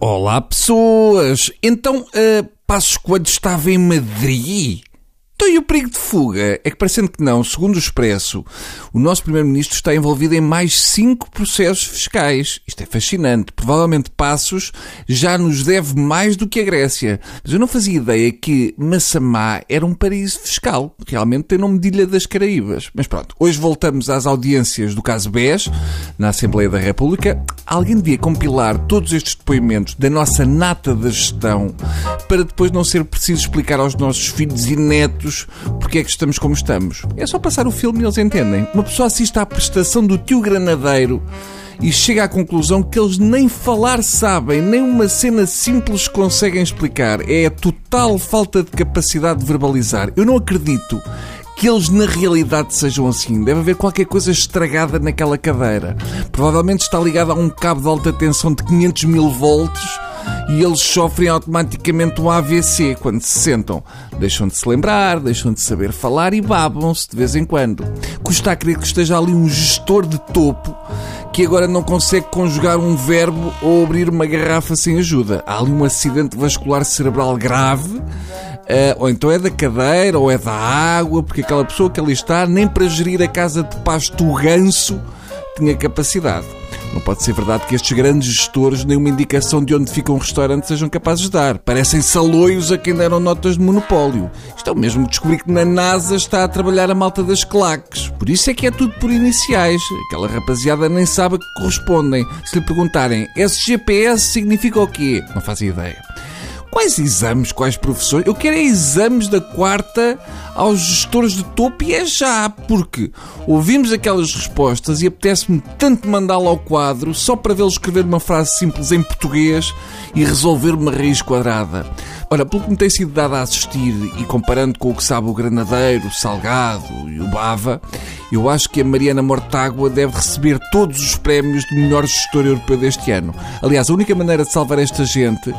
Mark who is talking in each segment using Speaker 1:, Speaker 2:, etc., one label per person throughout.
Speaker 1: Olá, pessoas! Então, uh, Passos Coelho estava em Madrid? Então, e o perigo de fuga? É que, parecendo que não, segundo o Expresso, o nosso Primeiro-Ministro está envolvido em mais cinco processos fiscais. Isto é fascinante. Provavelmente Passos já nos deve mais do que a Grécia. Mas eu não fazia ideia que Massamá era um paraíso fiscal. Realmente tem nome de Ilha das Caraíbas. Mas pronto, hoje voltamos às audiências do caso BES, na Assembleia da República. Alguém devia compilar todos estes depoimentos da nossa nata da gestão para depois não ser preciso explicar aos nossos filhos e netos porque é que estamos como estamos. É só passar o filme e eles entendem. Uma pessoa assiste à prestação do tio granadeiro e chega à conclusão que eles nem falar sabem, nem uma cena simples conseguem explicar. É a total falta de capacidade de verbalizar. Eu não acredito que eles na realidade sejam assim. Deve haver qualquer coisa estragada naquela cadeira. Provavelmente está ligada a um cabo de alta tensão de 500 mil volts e eles sofrem automaticamente um AVC quando se sentam. Deixam de se lembrar, deixam de saber falar e babam-se de vez em quando. Custa a crer que esteja ali um gestor de topo que agora não consegue conjugar um verbo ou abrir uma garrafa sem ajuda. Há ali um acidente vascular cerebral grave. Uh, ou então é da cadeira, ou é da água, porque aquela pessoa que ali está, nem para gerir a casa de pasto ganso, tinha capacidade. Não pode ser verdade que estes grandes gestores nenhuma indicação de onde fica um restaurante sejam capazes de dar. Parecem saloios a quem deram notas de monopólio. Isto é o mesmo que descobrir que na NASA está a trabalhar a malta das claques. Por isso é que é tudo por iniciais. Aquela rapaziada nem sabe a que correspondem. Se lhe perguntarem SGPS significa o quê? Não faz ideia. Quais exames, quais professores? Eu quero é exames da quarta aos gestores de topo e é já, porque ouvimos aquelas respostas e apetece-me tanto mandá-lo ao quadro só para vê-lo escrever uma frase simples em português e resolver uma raiz quadrada. Ora, pelo que me tem sido dado a assistir e comparando com o que sabe o Granadeiro, o Salgado e o Bava, eu acho que a Mariana Mortágua deve receber todos os prémios de melhor gestor europeu deste ano. Aliás, a única maneira de salvar esta gente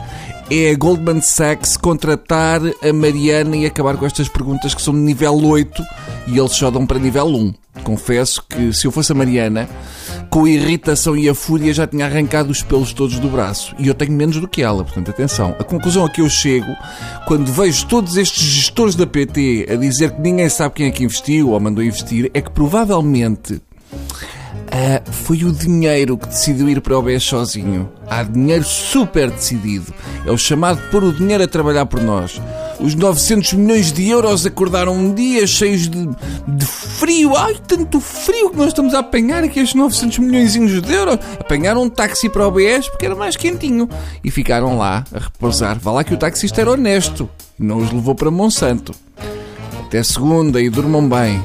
Speaker 1: é a Goldman Sachs contratar a Mariana e acabar com estas perguntas que são de nível 8 e eles só dão para nível 1. Confesso que se eu fosse a Mariana, com a irritação e a fúria já tinha arrancado os pelos todos do braço. E eu tenho menos do que ela, portanto, atenção. A conclusão a que eu chego, quando vejo todos estes gestores da PT a dizer que ninguém sabe quem é que investiu ou mandou investir, é que provavelmente Uh, foi o dinheiro que decidiu ir para o BES sozinho. Há dinheiro super decidido. É o chamado pôr o dinheiro a trabalhar por nós. Os 900 milhões de euros acordaram um dia cheios de, de frio. Ai, tanto frio que nós estamos a apanhar aqui estes 900 milhões de euros. Apanharam um táxi para o BES porque era mais quentinho. E ficaram lá a repousar. Vá lá que o taxista era honesto. Não os levou para Monsanto. Até segunda e durmam bem.